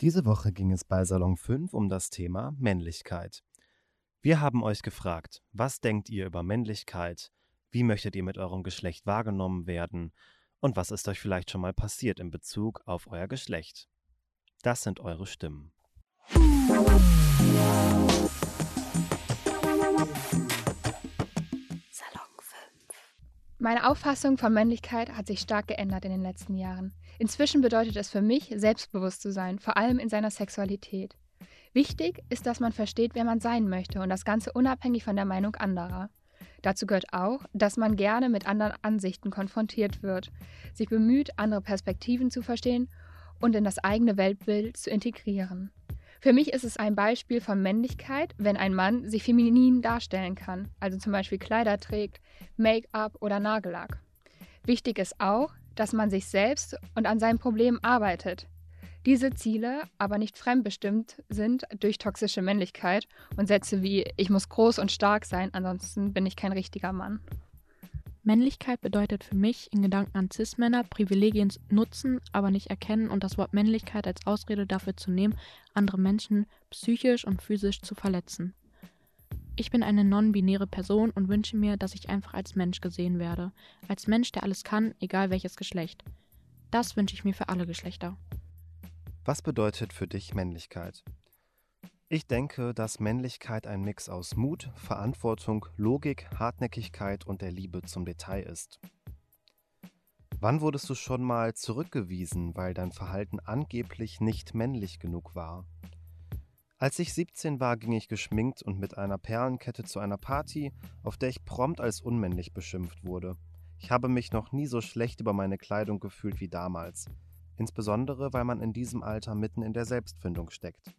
Diese Woche ging es bei Salon 5 um das Thema Männlichkeit. Wir haben euch gefragt, was denkt ihr über Männlichkeit? Wie möchtet ihr mit eurem Geschlecht wahrgenommen werden? Und was ist euch vielleicht schon mal passiert in Bezug auf euer Geschlecht? Das sind eure Stimmen. Meine Auffassung von Männlichkeit hat sich stark geändert in den letzten Jahren. Inzwischen bedeutet es für mich, selbstbewusst zu sein, vor allem in seiner Sexualität. Wichtig ist, dass man versteht, wer man sein möchte und das Ganze unabhängig von der Meinung anderer. Dazu gehört auch, dass man gerne mit anderen Ansichten konfrontiert wird, sich bemüht, andere Perspektiven zu verstehen und in das eigene Weltbild zu integrieren. Für mich ist es ein Beispiel von Männlichkeit, wenn ein Mann sich feminin darstellen kann, also zum Beispiel Kleider trägt, Make-up oder Nagellack. Wichtig ist auch, dass man sich selbst und an seinem Problem arbeitet. Diese Ziele aber nicht fremdbestimmt sind durch toxische Männlichkeit und Sätze wie ich muss groß und stark sein, ansonsten bin ich kein richtiger Mann. Männlichkeit bedeutet für mich in Gedanken an Cis-Männer Privilegien nutzen, aber nicht erkennen und das Wort Männlichkeit als Ausrede dafür zu nehmen, andere Menschen psychisch und physisch zu verletzen. Ich bin eine non-binäre Person und wünsche mir, dass ich einfach als Mensch gesehen werde. Als Mensch, der alles kann, egal welches Geschlecht. Das wünsche ich mir für alle Geschlechter. Was bedeutet für dich Männlichkeit? Ich denke, dass Männlichkeit ein Mix aus Mut, Verantwortung, Logik, Hartnäckigkeit und der Liebe zum Detail ist. Wann wurdest du schon mal zurückgewiesen, weil dein Verhalten angeblich nicht männlich genug war? Als ich 17 war, ging ich geschminkt und mit einer Perlenkette zu einer Party, auf der ich prompt als unmännlich beschimpft wurde. Ich habe mich noch nie so schlecht über meine Kleidung gefühlt wie damals, insbesondere weil man in diesem Alter mitten in der Selbstfindung steckt.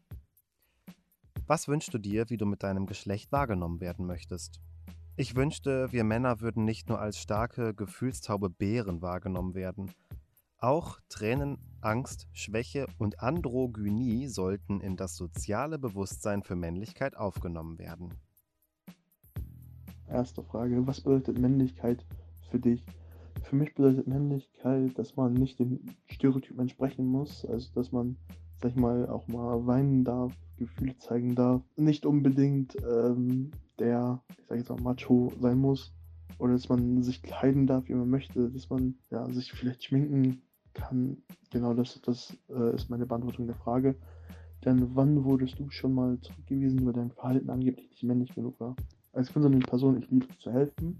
Was wünschst du dir, wie du mit deinem Geschlecht wahrgenommen werden möchtest? Ich wünschte, wir Männer würden nicht nur als starke, gefühlstaube Bären wahrgenommen werden. Auch Tränen, Angst, Schwäche und Androgynie sollten in das soziale Bewusstsein für Männlichkeit aufgenommen werden. Erste Frage, was bedeutet Männlichkeit für dich? Für mich bedeutet Männlichkeit, dass man nicht dem Stereotyp entsprechen muss, also dass man sag ich mal, auch mal weinen darf, Gefühle zeigen darf. Nicht unbedingt ähm, der, ich sag jetzt mal, Macho sein muss. Oder dass man sich kleiden darf, wie man möchte, dass man ja, sich vielleicht schminken kann. Genau das, das äh, ist meine Beantwortung der Frage. Denn wann wurdest du schon mal zurückgewiesen, weil dein Verhalten angeblich nicht männlich genug war? Als von so einer Person, ich liebe zu helfen.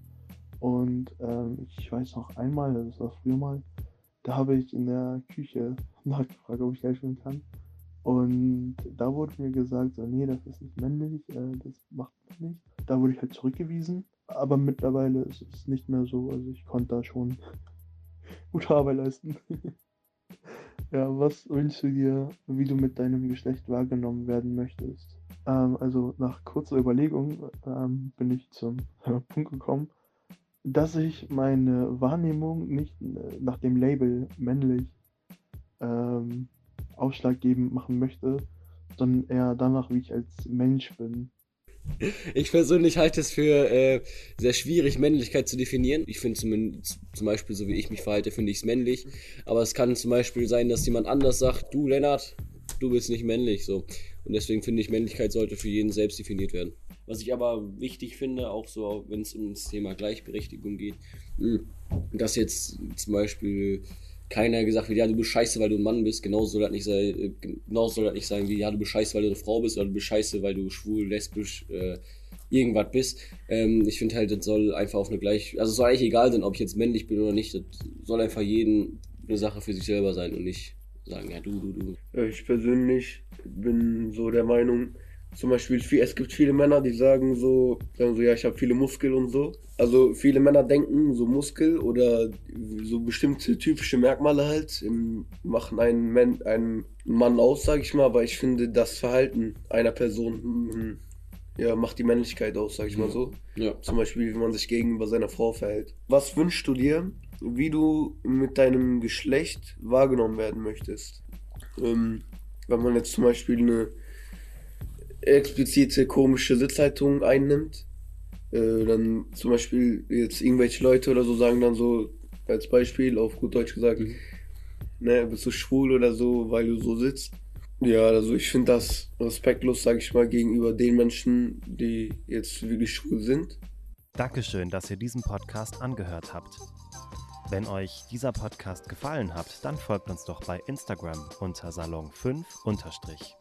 Und ähm, ich weiß noch einmal, das war früher mal, da habe ich in der Küche nachgefragt, ob ich helfen kann. Und da wurde mir gesagt, so, nee, das ist nicht männlich, äh, das macht man nicht. Da wurde ich halt zurückgewiesen. Aber mittlerweile ist es nicht mehr so. Also ich konnte da schon gute Arbeit leisten. ja, was wünschst du dir, wie du mit deinem Geschlecht wahrgenommen werden möchtest? Ähm, also nach kurzer Überlegung ähm, bin ich zum Punkt gekommen, dass ich meine Wahrnehmung nicht äh, nach dem Label männlich ähm, ausschlaggebend machen möchte, sondern eher danach, wie ich als Mensch bin. Ich persönlich halte es für äh, sehr schwierig, Männlichkeit zu definieren. Ich finde zum, zum Beispiel, so wie ich mich verhalte, finde ich es männlich. Aber es kann zum Beispiel sein, dass jemand anders sagt, du Lennart, du bist nicht männlich. So. Und deswegen finde ich, Männlichkeit sollte für jeden selbst definiert werden. Was ich aber wichtig finde, auch so, wenn es um das Thema Gleichberechtigung geht, hm, dass jetzt zum Beispiel keiner gesagt wird, ja, du bist scheiße, weil du ein Mann bist. Genauso soll das nicht sein, äh, genauso soll das nicht sein wie, ja, du bist scheiße, weil du eine Frau bist, oder du bist scheiße, weil du schwul, lesbisch, äh, irgendwas bist. Ähm, ich finde halt, das soll einfach auf eine gleich, also es soll eigentlich egal sein, ob ich jetzt männlich bin oder nicht. Das soll einfach jeden eine Sache für sich selber sein und nicht sagen, ja, du, du, du. Ich persönlich bin so der Meinung, zum Beispiel, es gibt viele Männer, die sagen so, sagen so, ja, ich habe viele Muskeln und so. Also viele Männer denken, so Muskel oder so bestimmte typische Merkmale halt machen einen, Man, einen Mann aus, sag ich mal. Aber ich finde, das Verhalten einer Person hm, ja, macht die Männlichkeit aus, sag ich mal so. Ja. Zum Beispiel, wie man sich gegenüber seiner Frau verhält. Was wünschst du dir, wie du mit deinem Geschlecht wahrgenommen werden möchtest? Ähm, wenn man jetzt zum Beispiel eine explizite komische Sitzhaltung einnimmt. Äh, dann zum Beispiel jetzt irgendwelche Leute oder so sagen dann so, als Beispiel, auf gut Deutsch gesagt, mhm. ne, bist du schwul oder so, weil du so sitzt. Ja, also ich finde das respektlos, sage ich mal, gegenüber den Menschen, die jetzt wirklich schwul sind. Dankeschön, dass ihr diesen Podcast angehört habt. Wenn euch dieser Podcast gefallen hat, dann folgt uns doch bei Instagram unter Salon 5 unterstrich.